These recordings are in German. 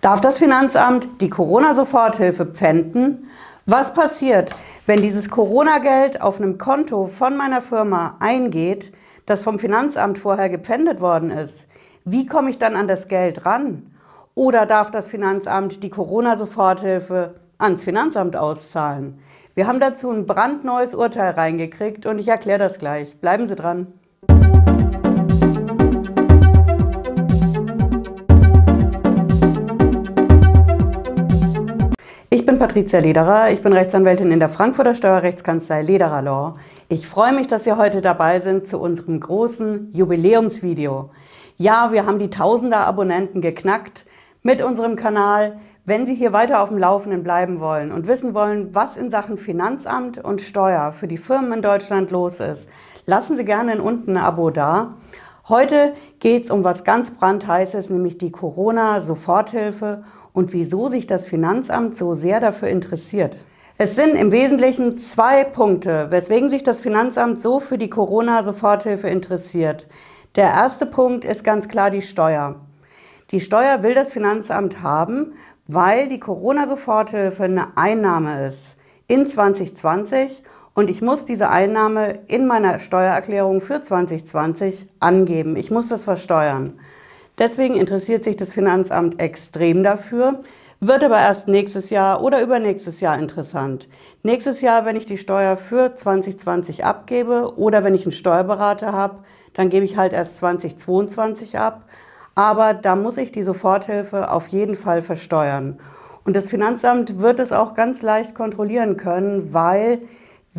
Darf das Finanzamt die Corona-Soforthilfe pfänden? Was passiert, wenn dieses Corona-Geld auf einem Konto von meiner Firma eingeht, das vom Finanzamt vorher gepfändet worden ist? Wie komme ich dann an das Geld ran? Oder darf das Finanzamt die Corona-Soforthilfe ans Finanzamt auszahlen? Wir haben dazu ein brandneues Urteil reingekriegt und ich erkläre das gleich. Bleiben Sie dran. Ich bin Patricia Lederer, ich bin Rechtsanwältin in der Frankfurter Steuerrechtskanzlei Lederer Law. Ich freue mich, dass Sie heute dabei sind zu unserem großen Jubiläumsvideo. Ja, wir haben die Tausender Abonnenten geknackt mit unserem Kanal. Wenn Sie hier weiter auf dem Laufenden bleiben wollen und wissen wollen, was in Sachen Finanzamt und Steuer für die Firmen in Deutschland los ist, lassen Sie gerne unten ein Abo da. Heute geht es um was ganz brandheißes, nämlich die Corona-Soforthilfe und wieso sich das Finanzamt so sehr dafür interessiert. Es sind im Wesentlichen zwei Punkte, weswegen sich das Finanzamt so für die Corona-Soforthilfe interessiert. Der erste Punkt ist ganz klar die Steuer. Die Steuer will das Finanzamt haben, weil die Corona-Soforthilfe eine Einnahme ist in 2020 und ich muss diese Einnahme in meiner Steuererklärung für 2020 angeben. Ich muss das versteuern. Deswegen interessiert sich das Finanzamt extrem dafür, wird aber erst nächstes Jahr oder übernächstes Jahr interessant. Nächstes Jahr, wenn ich die Steuer für 2020 abgebe oder wenn ich einen Steuerberater habe, dann gebe ich halt erst 2022 ab. Aber da muss ich die Soforthilfe auf jeden Fall versteuern. Und das Finanzamt wird es auch ganz leicht kontrollieren können, weil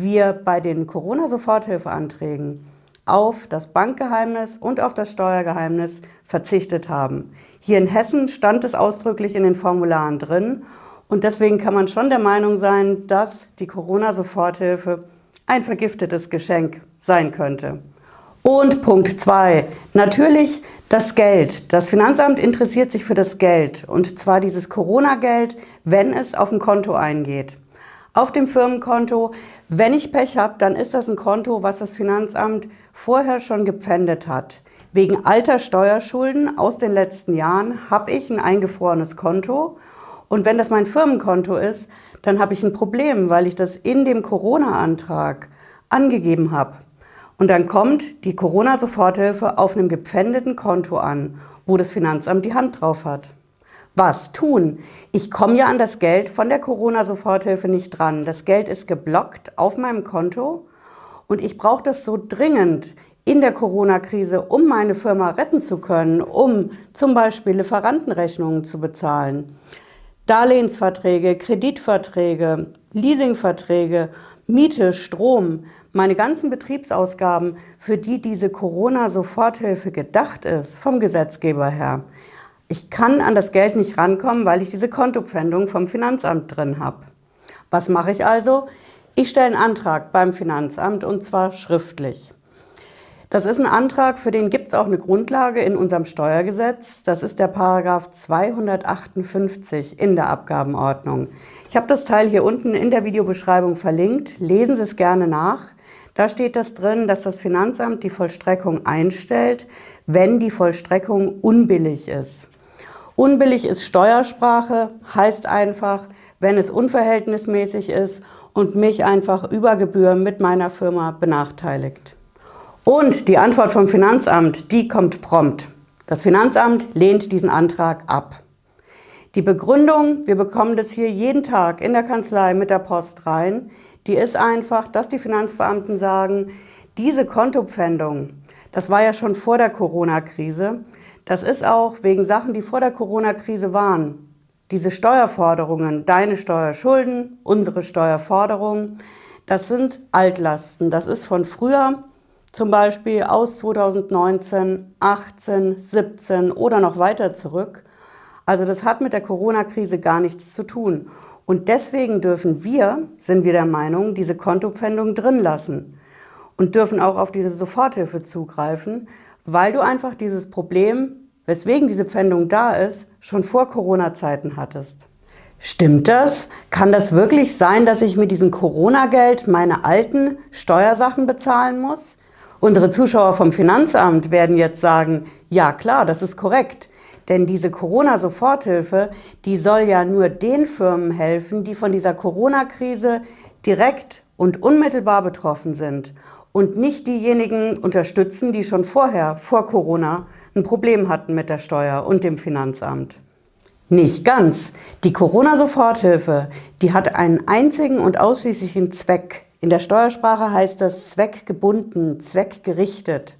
wir bei den Corona-Soforthilfeanträgen auf das Bankgeheimnis und auf das Steuergeheimnis verzichtet haben. Hier in Hessen stand es ausdrücklich in den Formularen drin und deswegen kann man schon der Meinung sein, dass die Corona-Soforthilfe ein vergiftetes Geschenk sein könnte. Und Punkt zwei: Natürlich das Geld. Das Finanzamt interessiert sich für das Geld und zwar dieses Corona-Geld, wenn es auf ein Konto eingeht auf dem Firmenkonto. Wenn ich Pech habe, dann ist das ein Konto, was das Finanzamt vorher schon gepfändet hat. Wegen alter Steuerschulden aus den letzten Jahren habe ich ein eingefrorenes Konto. Und wenn das mein Firmenkonto ist, dann habe ich ein Problem, weil ich das in dem Corona-Antrag angegeben habe. Und dann kommt die Corona-Soforthilfe auf einem gepfändeten Konto an, wo das Finanzamt die Hand drauf hat was tun. Ich komme ja an das Geld von der Corona-Soforthilfe nicht dran. Das Geld ist geblockt auf meinem Konto und ich brauche das so dringend in der Corona-Krise, um meine Firma retten zu können, um zum Beispiel Lieferantenrechnungen zu bezahlen. Darlehensverträge, Kreditverträge, Leasingverträge, Miete, Strom, meine ganzen Betriebsausgaben, für die diese Corona-Soforthilfe gedacht ist, vom Gesetzgeber her. Ich kann an das Geld nicht rankommen, weil ich diese Kontopfändung vom Finanzamt drin habe. Was mache ich also? Ich stelle einen Antrag beim Finanzamt und zwar schriftlich. Das ist ein Antrag, für den gibt es auch eine Grundlage in unserem Steuergesetz. Das ist der Paragraph 258 in der Abgabenordnung. Ich habe das Teil hier unten in der Videobeschreibung verlinkt. Lesen Sie es gerne nach. Da steht das drin, dass das Finanzamt die Vollstreckung einstellt, wenn die Vollstreckung unbillig ist. Unbillig ist Steuersprache, heißt einfach, wenn es unverhältnismäßig ist und mich einfach über Gebühr mit meiner Firma benachteiligt. Und die Antwort vom Finanzamt, die kommt prompt. Das Finanzamt lehnt diesen Antrag ab. Die Begründung, wir bekommen das hier jeden Tag in der Kanzlei mit der Post rein, die ist einfach, dass die Finanzbeamten sagen, diese Kontopfändung, das war ja schon vor der Corona-Krise, das ist auch wegen Sachen, die vor der Corona-Krise waren. Diese Steuerforderungen, deine Steuerschulden, unsere Steuerforderungen, das sind Altlasten. Das ist von früher, zum Beispiel aus 2019, 18, 17 oder noch weiter zurück. Also das hat mit der Corona-Krise gar nichts zu tun. Und deswegen dürfen wir, sind wir der Meinung, diese Kontopfändung drin lassen und dürfen auch auf diese Soforthilfe zugreifen, weil du einfach dieses Problem weswegen diese Pfändung da ist, schon vor Corona-Zeiten hattest. Stimmt das? Kann das wirklich sein, dass ich mit diesem Corona-Geld meine alten Steuersachen bezahlen muss? Unsere Zuschauer vom Finanzamt werden jetzt sagen, ja klar, das ist korrekt. Denn diese Corona-Soforthilfe, die soll ja nur den Firmen helfen, die von dieser Corona-Krise direkt und unmittelbar betroffen sind und nicht diejenigen unterstützen, die schon vorher, vor Corona, ein Problem hatten mit der Steuer und dem Finanzamt. Nicht ganz. Die Corona-Soforthilfe, die hat einen einzigen und ausschließlichen Zweck. In der Steuersprache heißt das zweckgebunden, zweckgerichtet.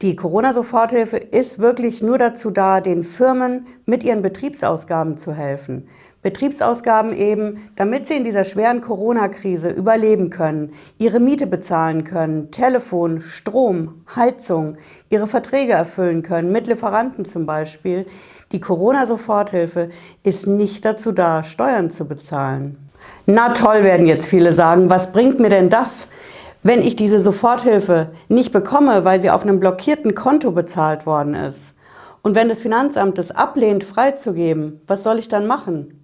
Die Corona-Soforthilfe ist wirklich nur dazu da, den Firmen mit ihren Betriebsausgaben zu helfen. Betriebsausgaben eben, damit sie in dieser schweren Corona-Krise überleben können, ihre Miete bezahlen können, Telefon, Strom, Heizung, ihre Verträge erfüllen können, mit Lieferanten zum Beispiel, die Corona-Soforthilfe ist nicht dazu da, Steuern zu bezahlen. Na toll, werden jetzt viele sagen, was bringt mir denn das, wenn ich diese Soforthilfe nicht bekomme, weil sie auf einem blockierten Konto bezahlt worden ist? Und wenn das Finanzamt es ablehnt, freizugeben, was soll ich dann machen?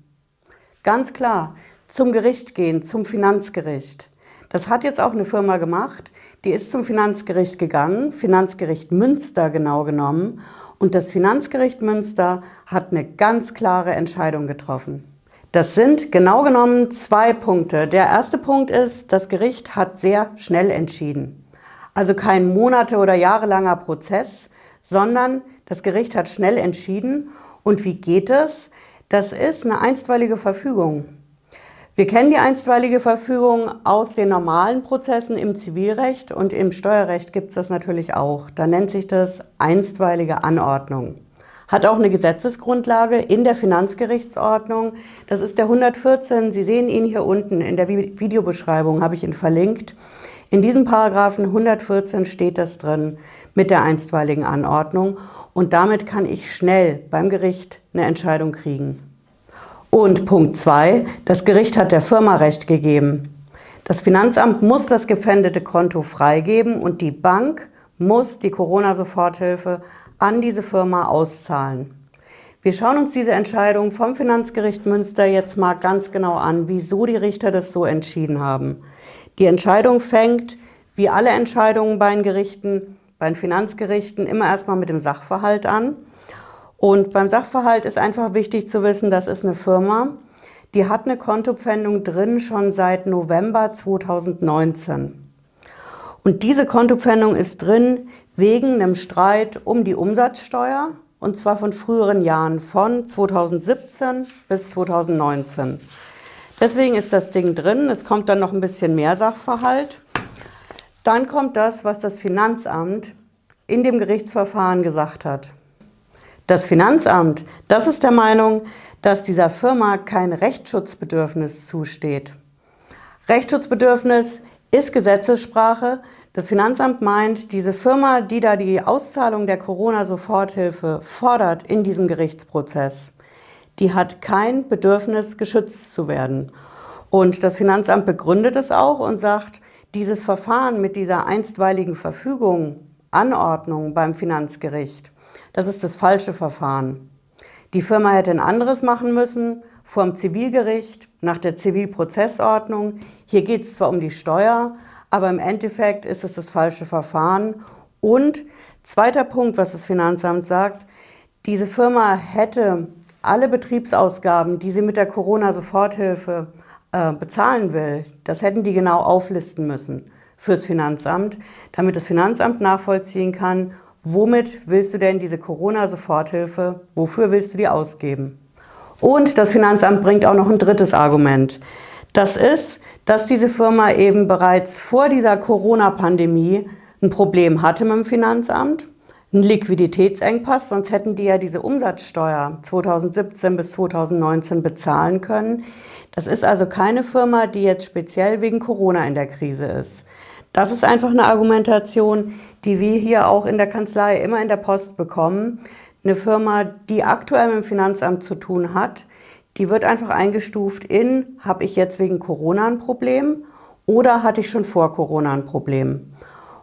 Ganz klar, zum Gericht gehen, zum Finanzgericht. Das hat jetzt auch eine Firma gemacht, die ist zum Finanzgericht gegangen, Finanzgericht Münster genau genommen, und das Finanzgericht Münster hat eine ganz klare Entscheidung getroffen. Das sind genau genommen zwei Punkte. Der erste Punkt ist, das Gericht hat sehr schnell entschieden. Also kein monate- oder jahrelanger Prozess, sondern das Gericht hat schnell entschieden. Und wie geht es? Das ist eine einstweilige Verfügung. Wir kennen die einstweilige Verfügung aus den normalen Prozessen im Zivilrecht und im Steuerrecht gibt es das natürlich auch. Da nennt sich das einstweilige Anordnung. Hat auch eine Gesetzesgrundlage in der Finanzgerichtsordnung. Das ist der 114. Sie sehen ihn hier unten in der Videobeschreibung, habe ich ihn verlinkt. In diesem Paragraphen 114 steht das drin mit der einstweiligen Anordnung und damit kann ich schnell beim Gericht eine Entscheidung kriegen. Und Punkt 2, das Gericht hat der Firma Recht gegeben. Das Finanzamt muss das gepfändete Konto freigeben und die Bank muss die Corona-Soforthilfe an diese Firma auszahlen. Wir schauen uns diese Entscheidung vom Finanzgericht Münster jetzt mal ganz genau an, wieso die Richter das so entschieden haben. Die Entscheidung fängt, wie alle Entscheidungen bei den Gerichten, bei den Finanzgerichten, immer erstmal mit dem Sachverhalt an. Und beim Sachverhalt ist einfach wichtig zu wissen, das ist eine Firma, die hat eine Kontopfändung drin schon seit November 2019. Und diese Kontopfändung ist drin wegen einem Streit um die Umsatzsteuer und zwar von früheren Jahren, von 2017 bis 2019. Deswegen ist das Ding drin. Es kommt dann noch ein bisschen mehr Sachverhalt. Dann kommt das, was das Finanzamt in dem Gerichtsverfahren gesagt hat. Das Finanzamt, das ist der Meinung, dass dieser Firma kein Rechtsschutzbedürfnis zusteht. Rechtsschutzbedürfnis ist Gesetzessprache. Das Finanzamt meint, diese Firma, die da die Auszahlung der Corona-Soforthilfe fordert in diesem Gerichtsprozess, die hat kein Bedürfnis, geschützt zu werden. Und das Finanzamt begründet es auch und sagt, dieses Verfahren mit dieser einstweiligen Verfügung, Anordnung beim Finanzgericht, das ist das falsche Verfahren. Die Firma hätte ein anderes machen müssen, vor dem Zivilgericht, nach der Zivilprozessordnung. Hier geht es zwar um die Steuer, aber im Endeffekt ist es das falsche Verfahren. Und zweiter Punkt, was das Finanzamt sagt, diese Firma hätte alle Betriebsausgaben, die sie mit der Corona-Soforthilfe äh, bezahlen will, das hätten die genau auflisten müssen fürs Finanzamt, damit das Finanzamt nachvollziehen kann, womit willst du denn diese Corona-Soforthilfe, wofür willst du die ausgeben? Und das Finanzamt bringt auch noch ein drittes Argument. Das ist, dass diese Firma eben bereits vor dieser Corona-Pandemie ein Problem hatte mit dem Finanzamt, einen Liquiditätsengpass, sonst hätten die ja diese Umsatzsteuer 2017 bis 2019 bezahlen können. Das ist also keine Firma, die jetzt speziell wegen Corona in der Krise ist. Das ist einfach eine Argumentation, die wir hier auch in der Kanzlei immer in der Post bekommen. Eine Firma, die aktuell mit dem Finanzamt zu tun hat, die wird einfach eingestuft in, habe ich jetzt wegen Corona ein Problem oder hatte ich schon vor Corona ein Problem?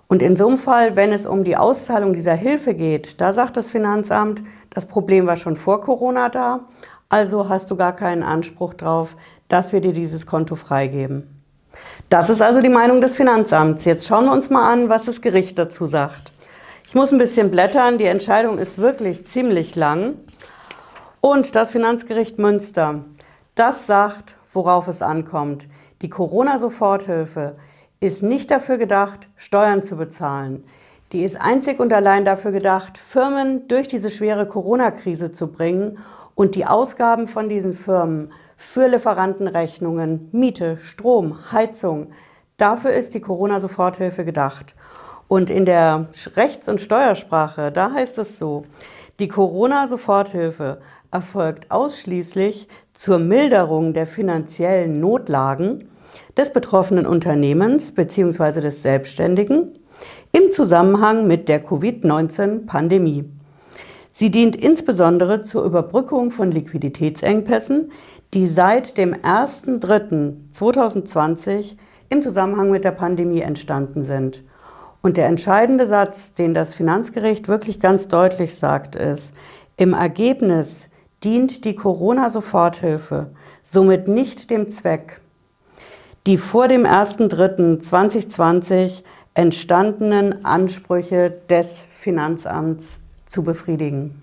Und in so einem Fall, wenn es um die Auszahlung dieser Hilfe geht, da sagt das Finanzamt, das Problem war schon vor Corona da, also hast du gar keinen Anspruch drauf, dass wir dir dieses Konto freigeben. Das ist also die Meinung des Finanzamts. Jetzt schauen wir uns mal an, was das Gericht dazu sagt. Ich muss ein bisschen blättern, die Entscheidung ist wirklich ziemlich lang. Und das Finanzgericht Münster, das sagt, worauf es ankommt. Die Corona-Soforthilfe ist nicht dafür gedacht, Steuern zu bezahlen. Die ist einzig und allein dafür gedacht, Firmen durch diese schwere Corona-Krise zu bringen und die Ausgaben von diesen Firmen für Lieferantenrechnungen, Miete, Strom, Heizung, dafür ist die Corona-Soforthilfe gedacht. Und in der Rechts- und Steuersprache, da heißt es so, die Corona-Soforthilfe erfolgt ausschließlich zur Milderung der finanziellen Notlagen des betroffenen Unternehmens bzw. des Selbstständigen im Zusammenhang mit der Covid-19-Pandemie. Sie dient insbesondere zur Überbrückung von Liquiditätsengpässen, die seit dem 01.03.2020 im Zusammenhang mit der Pandemie entstanden sind. Und der entscheidende Satz, den das Finanzgericht wirklich ganz deutlich sagt, ist, im Ergebnis dient die Corona-Soforthilfe somit nicht dem Zweck, die vor dem 01.03.2020 entstandenen Ansprüche des Finanzamts zu befriedigen.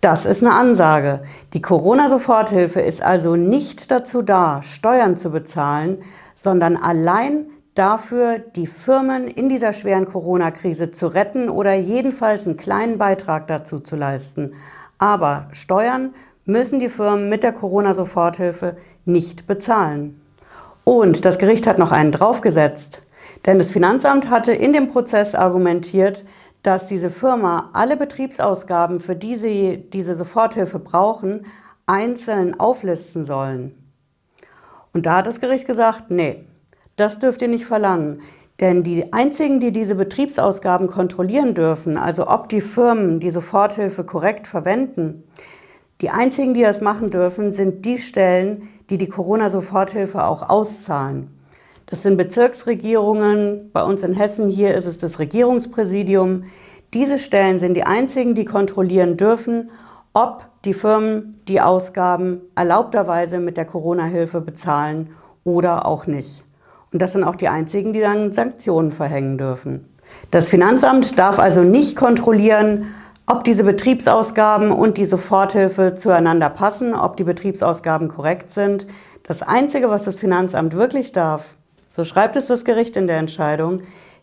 Das ist eine Ansage. Die Corona-Soforthilfe ist also nicht dazu da, Steuern zu bezahlen, sondern allein dafür, die Firmen in dieser schweren Corona-Krise zu retten oder jedenfalls einen kleinen Beitrag dazu zu leisten. Aber Steuern müssen die Firmen mit der Corona-Soforthilfe nicht bezahlen. Und das Gericht hat noch einen draufgesetzt, denn das Finanzamt hatte in dem Prozess argumentiert, dass diese Firma alle Betriebsausgaben, für die sie diese Soforthilfe brauchen, einzeln auflisten sollen. Und da hat das Gericht gesagt, nee, das dürft ihr nicht verlangen. Denn die einzigen, die diese Betriebsausgaben kontrollieren dürfen, also ob die Firmen die Soforthilfe korrekt verwenden, die einzigen, die das machen dürfen, sind die Stellen, die die Corona-Soforthilfe auch auszahlen. Das sind Bezirksregierungen, bei uns in Hessen hier ist es das Regierungspräsidium. Diese Stellen sind die einzigen, die kontrollieren dürfen, ob die Firmen die Ausgaben erlaubterweise mit der Corona-Hilfe bezahlen oder auch nicht. Und das sind auch die einzigen, die dann Sanktionen verhängen dürfen. Das Finanzamt darf also nicht kontrollieren, ob diese Betriebsausgaben und die Soforthilfe zueinander passen, ob die Betriebsausgaben korrekt sind. Das Einzige, was das Finanzamt wirklich darf, so schreibt es das Gericht in der Entscheidung,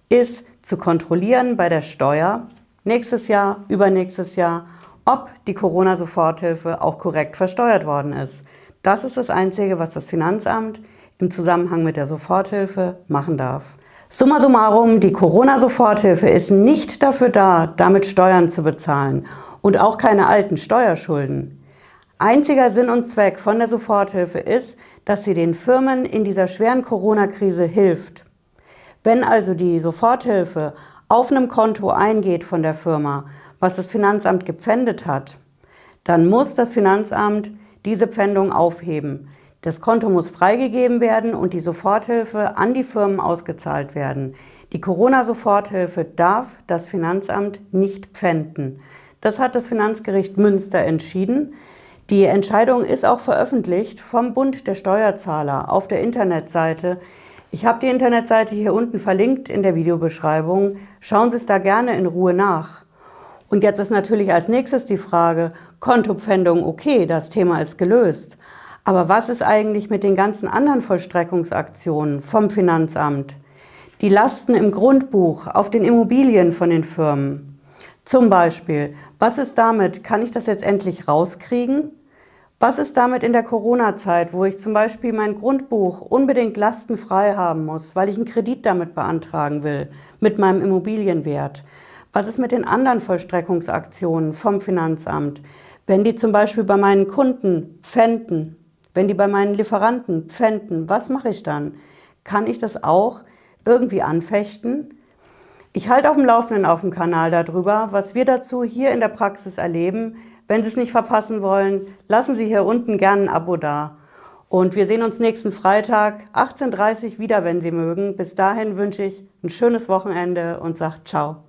ist zu kontrollieren bei der Steuer nächstes Jahr, übernächstes Jahr, ob die Corona-Soforthilfe auch korrekt versteuert worden ist. Das ist das Einzige, was das Finanzamt im Zusammenhang mit der Soforthilfe machen darf. Summa summarum, die Corona-Soforthilfe ist nicht dafür da, damit Steuern zu bezahlen und auch keine alten Steuerschulden. Einziger Sinn und Zweck von der Soforthilfe ist, dass sie den Firmen in dieser schweren Corona-Krise hilft. Wenn also die Soforthilfe auf einem Konto eingeht von der Firma, was das Finanzamt gepfändet hat, dann muss das Finanzamt diese Pfändung aufheben. Das Konto muss freigegeben werden und die Soforthilfe an die Firmen ausgezahlt werden. Die Corona-Soforthilfe darf das Finanzamt nicht pfänden. Das hat das Finanzgericht Münster entschieden. Die Entscheidung ist auch veröffentlicht vom Bund der Steuerzahler auf der Internetseite. Ich habe die Internetseite hier unten verlinkt in der Videobeschreibung. Schauen Sie es da gerne in Ruhe nach. Und jetzt ist natürlich als nächstes die Frage, Kontopfändung okay, das Thema ist gelöst. Aber was ist eigentlich mit den ganzen anderen Vollstreckungsaktionen vom Finanzamt? Die Lasten im Grundbuch auf den Immobilien von den Firmen. Zum Beispiel, was ist damit? Kann ich das jetzt endlich rauskriegen? Was ist damit in der Corona-Zeit, wo ich zum Beispiel mein Grundbuch unbedingt lastenfrei haben muss, weil ich einen Kredit damit beantragen will, mit meinem Immobilienwert? Was ist mit den anderen Vollstreckungsaktionen vom Finanzamt? Wenn die zum Beispiel bei meinen Kunden pfänden, wenn die bei meinen Lieferanten pfänden, was mache ich dann? Kann ich das auch irgendwie anfechten? Ich halte auf dem Laufenden auf dem Kanal darüber, was wir dazu hier in der Praxis erleben. Wenn Sie es nicht verpassen wollen, lassen Sie hier unten gerne ein Abo da. Und wir sehen uns nächsten Freitag 18.30 Uhr wieder, wenn Sie mögen. Bis dahin wünsche ich ein schönes Wochenende und sage ciao.